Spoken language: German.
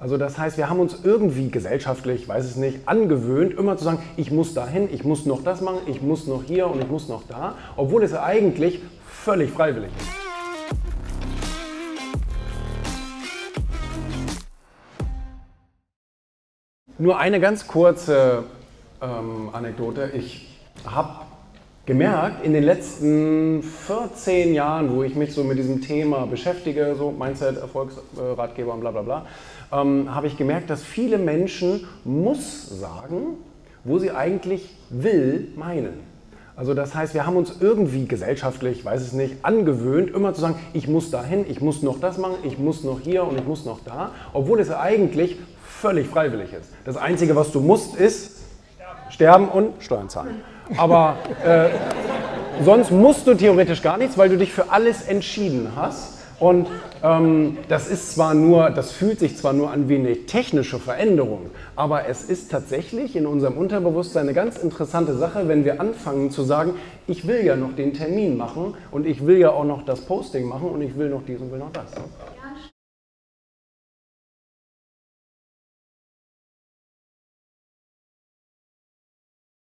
Also das heißt, wir haben uns irgendwie gesellschaftlich, weiß es nicht, angewöhnt, immer zu sagen, ich muss dahin, ich muss noch das machen, ich muss noch hier und ich muss noch da, obwohl es eigentlich völlig freiwillig ist. Nur eine ganz kurze ähm, Anekdote. Ich habe gemerkt, in den letzten 14 Jahren, wo ich mich so mit diesem Thema beschäftige, so Mindset, Erfolgsratgeber und bla bla bla, ähm, habe ich gemerkt, dass viele Menschen muss sagen, wo sie eigentlich will meinen. Also das heißt, wir haben uns irgendwie gesellschaftlich, weiß es nicht, angewöhnt, immer zu sagen, ich muss dahin, ich muss noch das machen, ich muss noch hier und ich muss noch da, obwohl es eigentlich völlig freiwillig ist. Das Einzige, was du musst, ist sterben und Steuern zahlen. Aber äh, sonst musst du theoretisch gar nichts, weil du dich für alles entschieden hast. Und ähm, das ist zwar nur, das fühlt sich zwar nur an wie eine technische Veränderung, aber es ist tatsächlich in unserem Unterbewusstsein eine ganz interessante Sache, wenn wir anfangen zu sagen, ich will ja noch den Termin machen und ich will ja auch noch das Posting machen und ich will noch dies und will noch das.